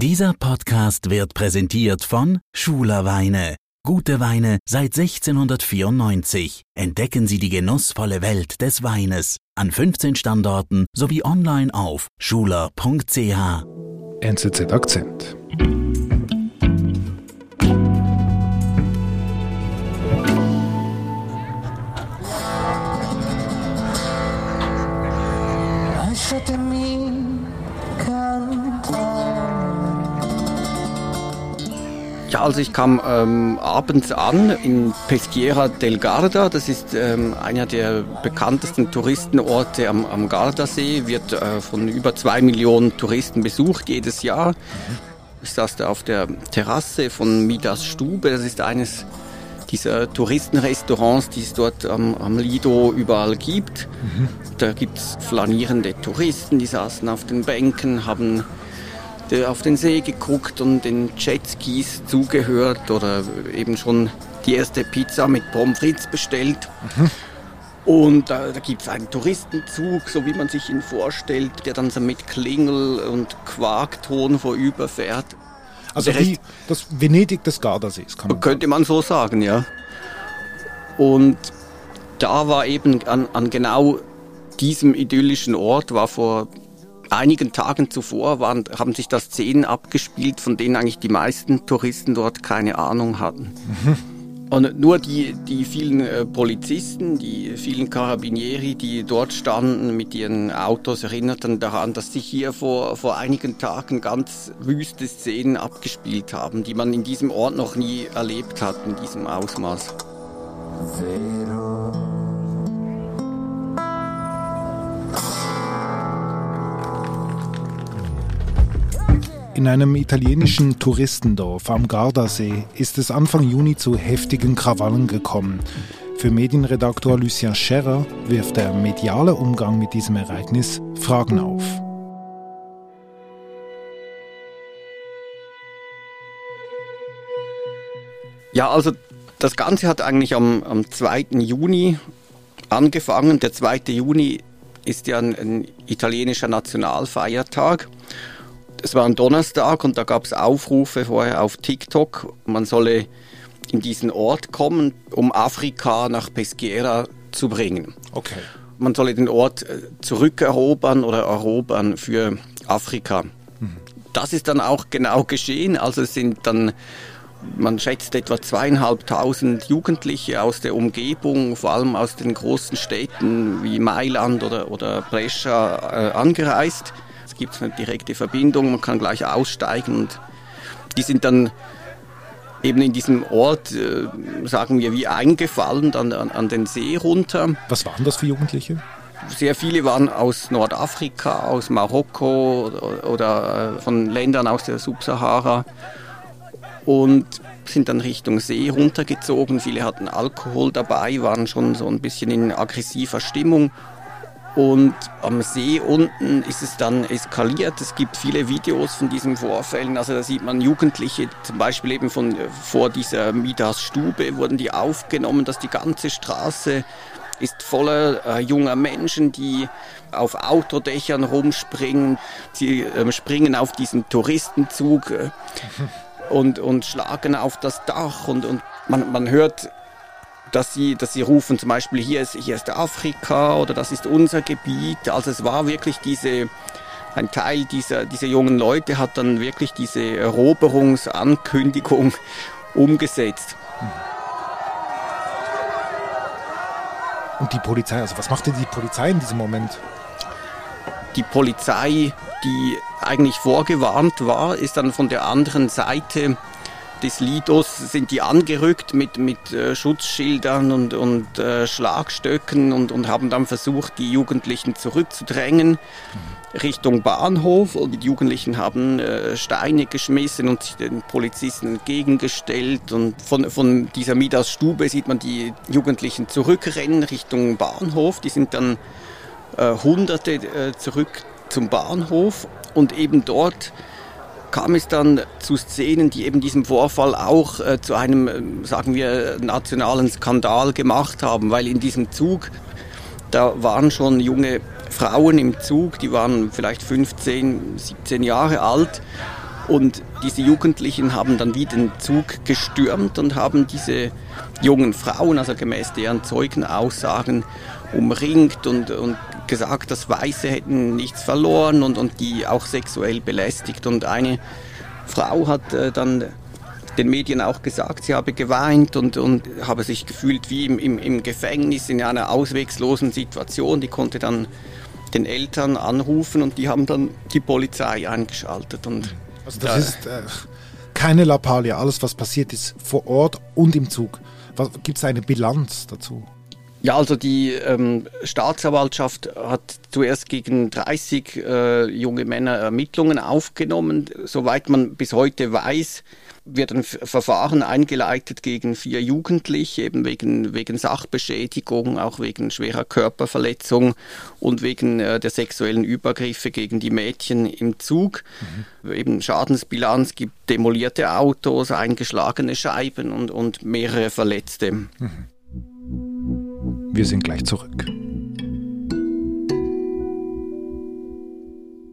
Dieser Podcast wird präsentiert von Schuler Weine. Gute Weine seit 1694. Entdecken Sie die genussvolle Welt des Weines an 15 Standorten sowie online auf schuler.ch. NZZ Akzent. Ja, also ich kam ähm, abends an in Peschiera del Garda. Das ist ähm, einer der bekanntesten Touristenorte am, am Gardasee. Wird äh, von über zwei Millionen Touristen besucht jedes Jahr. Ich saß da auf der Terrasse von Midas Stube. Das ist eines dieser Touristenrestaurants, die es dort am, am Lido überall gibt. Mhm. Da gibt's flanierende Touristen, die saßen auf den Bänken, haben auf den See geguckt und den Jetskis zugehört oder eben schon die erste Pizza mit Pommes frites bestellt. Mhm. Und da, da gibt es einen Touristenzug, so wie man sich ihn vorstellt, der dann so mit Klingel und Quarkton vorüberfährt. Also wie das Venedig des Gardasees, kann man Könnte man so sagen, ja. Und da war eben an, an genau diesem idyllischen Ort, war vor einigen Tagen zuvor waren, haben sich da Szenen abgespielt, von denen eigentlich die meisten Touristen dort keine Ahnung hatten. Mhm. Und nur die, die vielen äh, Polizisten, die vielen Carabinieri, die dort standen mit ihren Autos, erinnerten daran, dass sich hier vor, vor einigen Tagen ganz wüste Szenen abgespielt haben, die man in diesem Ort noch nie erlebt hat, in diesem Ausmaß. Zero. In einem italienischen Touristendorf am Gardasee ist es Anfang Juni zu heftigen Krawallen gekommen. Für Medienredaktor Lucien Scherrer wirft der mediale Umgang mit diesem Ereignis Fragen auf. Ja, also das Ganze hat eigentlich am, am 2. Juni angefangen. Der 2. Juni ist ja ein, ein italienischer Nationalfeiertag es war ein Donnerstag und da gab es Aufrufe vorher auf TikTok, man solle in diesen Ort kommen, um Afrika nach Pesquera zu bringen. Okay. Man solle den Ort äh, zurückerobern oder erobern für Afrika. Mhm. Das ist dann auch genau geschehen. Also es sind dann, man schätzt etwa zweieinhalbtausend Jugendliche aus der Umgebung, vor allem aus den großen Städten wie Mailand oder, oder Brescia äh, angereist gibt es eine direkte Verbindung, man kann gleich aussteigen und die sind dann eben in diesem Ort, äh, sagen wir, wie eingefallen dann an, an, den See runter. Was waren das für Jugendliche? Sehr viele waren aus Nordafrika, aus Marokko oder, oder äh, von Ländern aus der Subsahara und sind dann Richtung See runtergezogen. Viele hatten Alkohol dabei, waren schon so ein bisschen in aggressiver Stimmung und am See unten ist es dann eskaliert. Es gibt viele Videos von diesen Vorfällen. Also da sieht man Jugendliche, zum Beispiel eben von vor dieser Midas Stube wurden die aufgenommen, dass die ganze Straße ist voller äh, junger Menschen, die auf Autodächern rumspringen. Sie äh, springen auf diesen Touristenzug äh, und, und schlagen auf das Dach und, und man, man hört dass sie, dass sie rufen zum Beispiel, hier ist, hier ist Afrika oder das ist unser Gebiet. Also es war wirklich diese, ein Teil dieser, dieser jungen Leute hat dann wirklich diese Eroberungsankündigung umgesetzt. Und die Polizei, also was machte die Polizei in diesem Moment? Die Polizei, die eigentlich vorgewarnt war, ist dann von der anderen Seite des Lidos sind die angerückt mit, mit äh, Schutzschildern und, und äh, Schlagstöcken und, und haben dann versucht, die Jugendlichen zurückzudrängen mhm. Richtung Bahnhof. Und die Jugendlichen haben äh, Steine geschmissen und sich den Polizisten entgegengestellt. Und von, von dieser Midas Stube sieht man die Jugendlichen zurückrennen Richtung Bahnhof. Die sind dann äh, Hunderte äh, zurück zum Bahnhof und eben dort kam es dann zu Szenen, die eben diesem Vorfall auch äh, zu einem, äh, sagen wir, nationalen Skandal gemacht haben, weil in diesem Zug, da waren schon junge Frauen im Zug, die waren vielleicht 15, 17 Jahre alt. Und diese Jugendlichen haben dann wie den Zug gestürmt und haben diese jungen Frauen, also gemäß deren Zeugenaussagen, umringt und, und gesagt, dass Weiße hätten nichts verloren und, und die auch sexuell belästigt. Und eine Frau hat äh, dann den Medien auch gesagt, sie habe geweint und, und habe sich gefühlt wie im, im, im Gefängnis in einer auswegslosen Situation. Die konnte dann den Eltern anrufen und die haben dann die Polizei eingeschaltet. Und, also das ist äh, keine Lappalie, alles was passiert ist vor Ort und im Zug. Gibt es eine Bilanz dazu? Ja, also die ähm, Staatsanwaltschaft hat zuerst gegen 30 äh, junge Männer Ermittlungen aufgenommen. Soweit man bis heute weiß, wird ein Verfahren eingeleitet gegen vier Jugendliche, eben wegen, wegen Sachbeschädigung, auch wegen schwerer Körperverletzung und wegen äh, der sexuellen Übergriffe gegen die Mädchen im Zug. Mhm. Eben Schadensbilanz gibt demolierte Autos, eingeschlagene Scheiben und, und mehrere Verletzte. Mhm. Wir sind gleich zurück.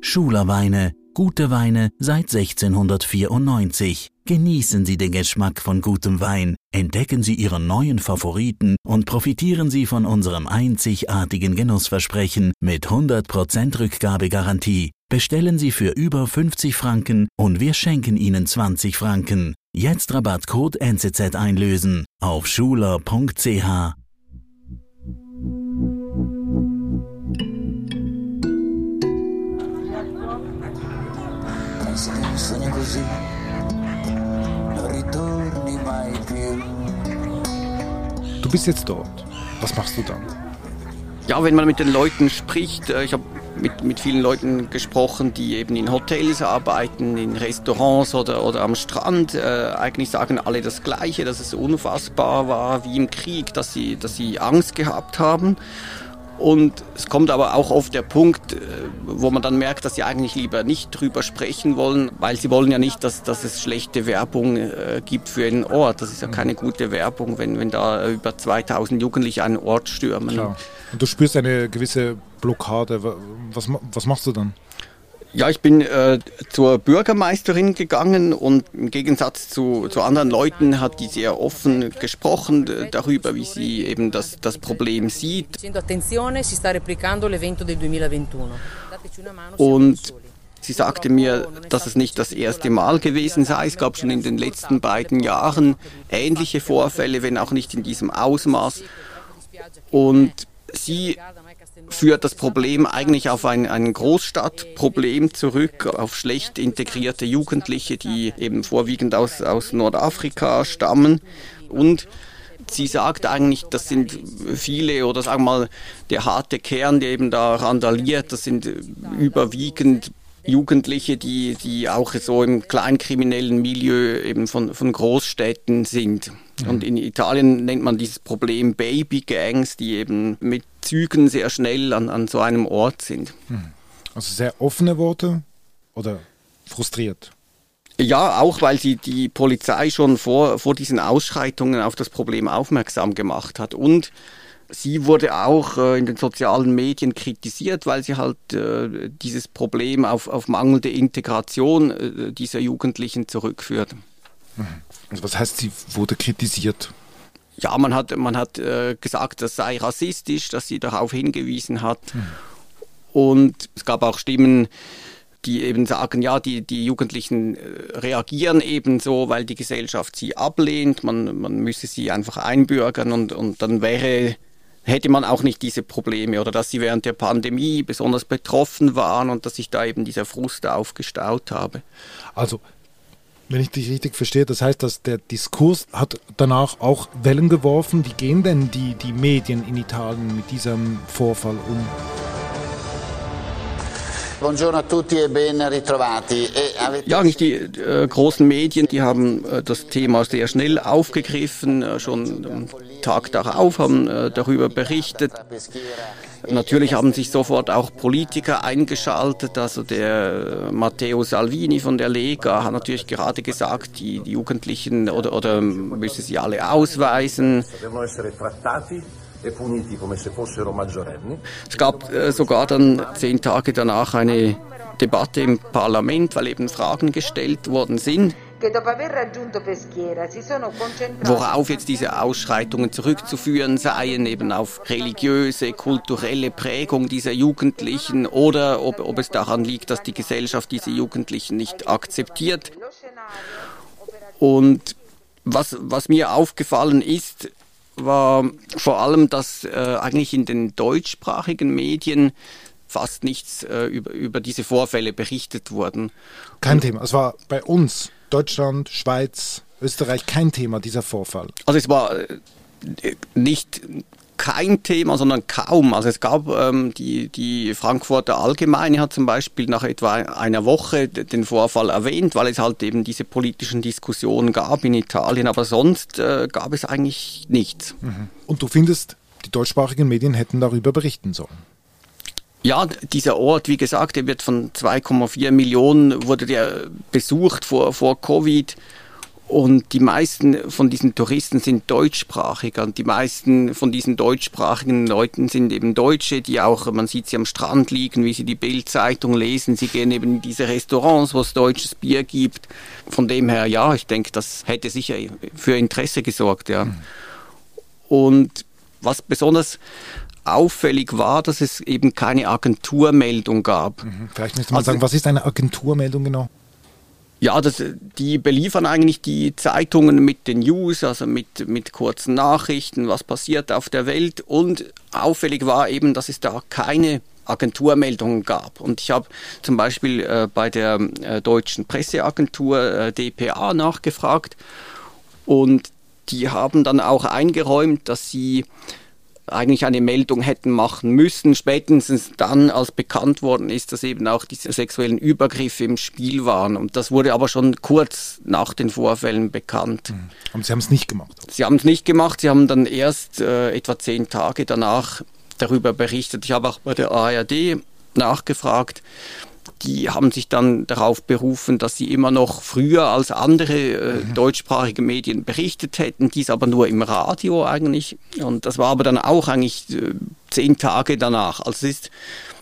Schulerweine, gute Weine seit 1694. Genießen Sie den Geschmack von gutem Wein, entdecken Sie Ihren neuen Favoriten und profitieren Sie von unserem einzigartigen Genussversprechen mit 100% Rückgabegarantie. Bestellen Sie für über 50 Franken und wir schenken Ihnen 20 Franken. Jetzt Rabattcode NCZ einlösen auf schuler.ch. Sogni così, non ritorni mai più. Du bist jetzt dort. Was machst du dann? Ja, wenn man mit den Leuten spricht, äh, ich habe mit, mit vielen Leuten gesprochen, die eben in Hotels arbeiten, in Restaurants oder, oder am Strand. Äh, eigentlich sagen alle das Gleiche, dass es unfassbar war wie im Krieg, dass sie, dass sie Angst gehabt haben. Und es kommt aber auch oft der Punkt, äh, wo man dann merkt, dass sie eigentlich lieber nicht drüber sprechen wollen, weil sie wollen ja nicht, dass, dass es schlechte Werbung äh, gibt für einen Ort. Das ist ja keine gute Werbung, wenn, wenn da über 2000 Jugendliche einen Ort stürmen. Klar. Und du spürst eine gewisse Blockade. Was, was machst du dann? Ja, ich bin äh, zur Bürgermeisterin gegangen und im Gegensatz zu, zu anderen Leuten hat die sehr offen gesprochen äh, darüber, wie sie eben das, das Problem sieht. Und sie sagte mir, dass es nicht das erste Mal gewesen sei. Es gab schon in den letzten beiden Jahren ähnliche Vorfälle, wenn auch nicht in diesem Ausmaß. Und sie führt das Problem eigentlich auf ein, ein Großstadtproblem zurück, auf schlecht integrierte Jugendliche, die eben vorwiegend aus, aus Nordafrika stammen. Und sie sagt eigentlich, das sind viele oder sagen wir mal der harte Kern, der eben da randaliert, das sind überwiegend Jugendliche, die, die auch so im kleinkriminellen Milieu eben von, von Großstädten sind. Mhm. Und in Italien nennt man dieses Problem Baby Gangs, die eben mit Zügen sehr schnell an, an so einem Ort sind. Mhm. Also sehr offene Worte oder frustriert? Ja, auch weil sie die Polizei schon vor, vor diesen Ausschreitungen auf das Problem aufmerksam gemacht hat. Und Sie wurde auch äh, in den sozialen Medien kritisiert, weil sie halt äh, dieses Problem auf, auf mangelnde Integration äh, dieser Jugendlichen zurückführt. Mhm. Also was heißt, sie wurde kritisiert? Ja, man hat, man hat äh, gesagt, das sei rassistisch, dass sie darauf hingewiesen hat. Mhm. Und es gab auch Stimmen, die eben sagen, ja, die, die Jugendlichen äh, reagieren eben so, weil die Gesellschaft sie ablehnt, man, man müsse sie einfach einbürgern und, und dann wäre hätte man auch nicht diese Probleme oder dass sie während der Pandemie besonders betroffen waren und dass sich da eben dieser Frust aufgestaut habe. Also, wenn ich dich richtig verstehe, das heißt, dass der Diskurs hat danach auch Wellen geworfen. Wie gehen denn die, die Medien in Italien mit diesem Vorfall um? Ja, eigentlich die äh, großen Medien, die haben äh, das Thema sehr schnell aufgegriffen, äh, schon am Tag darauf haben äh, darüber berichtet. Natürlich haben sich sofort auch Politiker eingeschaltet, also der äh, Matteo Salvini von der Lega hat natürlich gerade gesagt, die, die Jugendlichen oder, oder müssen sie alle ausweisen. E es gab äh, sogar dann zehn Tage danach eine Debatte im Parlament, weil eben Fragen gestellt worden sind. Worauf jetzt diese Ausschreitungen zurückzuführen seien, eben auf religiöse, kulturelle Prägung dieser Jugendlichen oder ob, ob es daran liegt, dass die Gesellschaft diese Jugendlichen nicht akzeptiert. Und was, was mir aufgefallen ist, war vor allem, dass äh, eigentlich in den deutschsprachigen Medien fast nichts äh, über, über diese Vorfälle berichtet wurden. Kein Und, Thema. Es war bei uns, Deutschland, Schweiz, Österreich, kein Thema, dieser Vorfall. Also es war äh, nicht kein Thema, sondern kaum. Also es gab ähm, die, die Frankfurter Allgemeine hat zum Beispiel nach etwa einer Woche den Vorfall erwähnt, weil es halt eben diese politischen Diskussionen gab in Italien, aber sonst äh, gab es eigentlich nichts. Mhm. Und du findest, die deutschsprachigen Medien hätten darüber berichten sollen? Ja, dieser Ort, wie gesagt, der wird von 2,4 Millionen, wurde der besucht vor, vor Covid. Und die meisten von diesen Touristen sind deutschsprachig. Und die meisten von diesen deutschsprachigen Leuten sind eben Deutsche, die auch, man sieht sie am Strand liegen, wie sie die Bildzeitung lesen. Sie gehen eben in diese Restaurants, wo es deutsches Bier gibt. Von dem her, ja, ich denke, das hätte sicher für Interesse gesorgt, ja. Und was besonders auffällig war, dass es eben keine Agenturmeldung gab. Mhm. Vielleicht müsste man also, sagen, was ist eine Agenturmeldung genau? Ja, das, die beliefern eigentlich die Zeitungen mit den News, also mit, mit kurzen Nachrichten, was passiert auf der Welt. Und auffällig war eben, dass es da keine Agenturmeldungen gab. Und ich habe zum Beispiel äh, bei der äh, deutschen Presseagentur äh, dpa nachgefragt und die haben dann auch eingeräumt, dass sie eigentlich eine Meldung hätten machen müssen, spätestens dann, als bekannt worden ist, dass eben auch diese sexuellen Übergriffe im Spiel waren. Und das wurde aber schon kurz nach den Vorfällen bekannt. Mhm. Und Sie haben es nicht gemacht? Sie haben es nicht gemacht. Sie haben dann erst äh, etwa zehn Tage danach darüber berichtet. Ich habe auch bei der ARD nachgefragt die haben sich dann darauf berufen, dass sie immer noch früher als andere äh, mhm. deutschsprachige Medien berichtet hätten, dies aber nur im Radio eigentlich. Und das war aber dann auch eigentlich äh, zehn Tage danach. Also es ist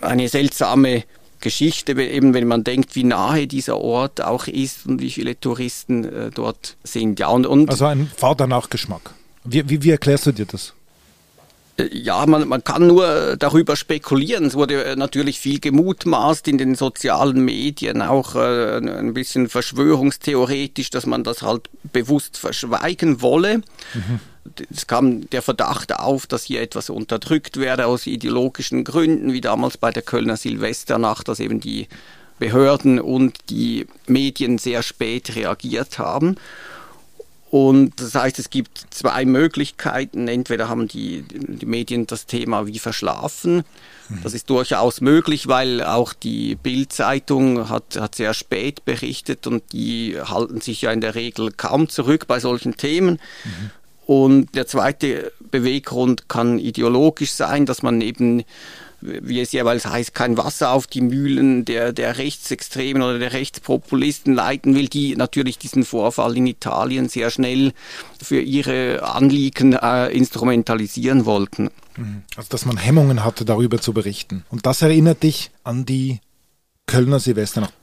eine seltsame Geschichte, eben wenn man denkt, wie nahe dieser Ort auch ist und wie viele Touristen äh, dort sind. Ja, und, und also ein Vaternachgeschmack. Wie, wie, wie erklärst du dir das? Ja, man, man kann nur darüber spekulieren. Es wurde natürlich viel gemutmaßt in den sozialen Medien, auch äh, ein bisschen verschwörungstheoretisch, dass man das halt bewusst verschweigen wolle. Mhm. Es kam der Verdacht auf, dass hier etwas unterdrückt werde aus ideologischen Gründen, wie damals bei der Kölner Silvesternacht, dass eben die Behörden und die Medien sehr spät reagiert haben. Und das heißt, es gibt zwei Möglichkeiten. Entweder haben die, die Medien das Thema wie verschlafen. Das ist durchaus möglich, weil auch die Bild-Zeitung hat, hat sehr spät berichtet und die halten sich ja in der Regel kaum zurück bei solchen Themen. Mhm. Und der zweite Beweggrund kann ideologisch sein, dass man eben wie es jeweils heißt, kein Wasser auf die Mühlen der, der Rechtsextremen oder der Rechtspopulisten leiten will, die natürlich diesen Vorfall in Italien sehr schnell für ihre Anliegen äh, instrumentalisieren wollten. Mhm. Also dass man Hemmungen hatte, darüber zu berichten. Und das erinnert dich an die Kölner Silvesternacht.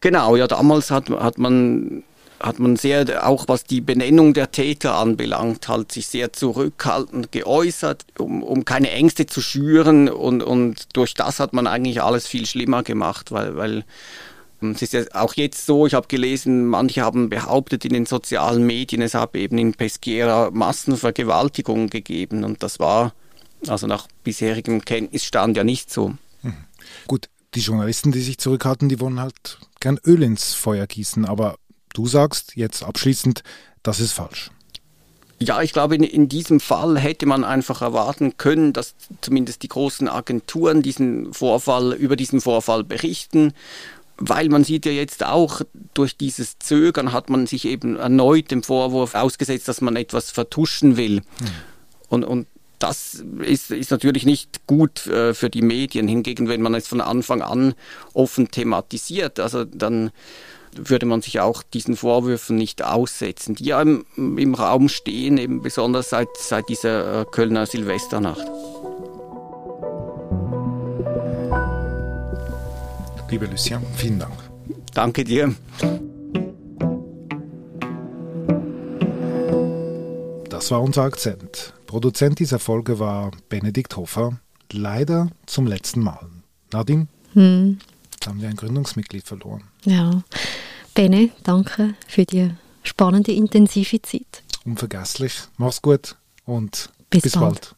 Genau, ja, damals hat, hat man hat man sehr, auch was die Benennung der Täter anbelangt, halt sich sehr zurückhaltend geäußert, um, um keine Ängste zu schüren und, und durch das hat man eigentlich alles viel schlimmer gemacht, weil, weil ähm, es ist ja auch jetzt so, ich habe gelesen, manche haben behauptet in den sozialen Medien, es habe eben in Pesquera Massenvergewaltigungen gegeben und das war also nach bisherigem Kenntnisstand ja nicht so. Mhm. Gut, die Journalisten, die sich zurückhalten, die wollen halt gern Öl ins Feuer gießen, aber Du sagst jetzt abschließend, das ist falsch. Ja, ich glaube, in, in, diesem Fall hätte man einfach erwarten können, dass zumindest die großen Agenturen diesen Vorfall, über diesen Vorfall berichten. Weil man sieht ja jetzt auch, durch dieses Zögern hat man sich eben erneut dem Vorwurf ausgesetzt, dass man etwas vertuschen will. Mhm. Und, und das ist, ist natürlich nicht gut äh, für die Medien. Hingegen, wenn man es von Anfang an offen thematisiert, also dann würde man sich auch diesen Vorwürfen nicht aussetzen, die ja im, im Raum stehen, eben besonders seit, seit dieser äh, Kölner Silvesternacht. Liebe Lucien, vielen Dank. Danke dir. Das war unser Akzent. Produzent dieser Folge war Benedikt Hofer. Leider zum letzten Mal. Nadine, hm. Jetzt haben wir ein Gründungsmitglied verloren. Ja. Bene, danke für die spannende, intensive Zeit. Unvergesslich. Mach's gut und bis, bis bald. bald.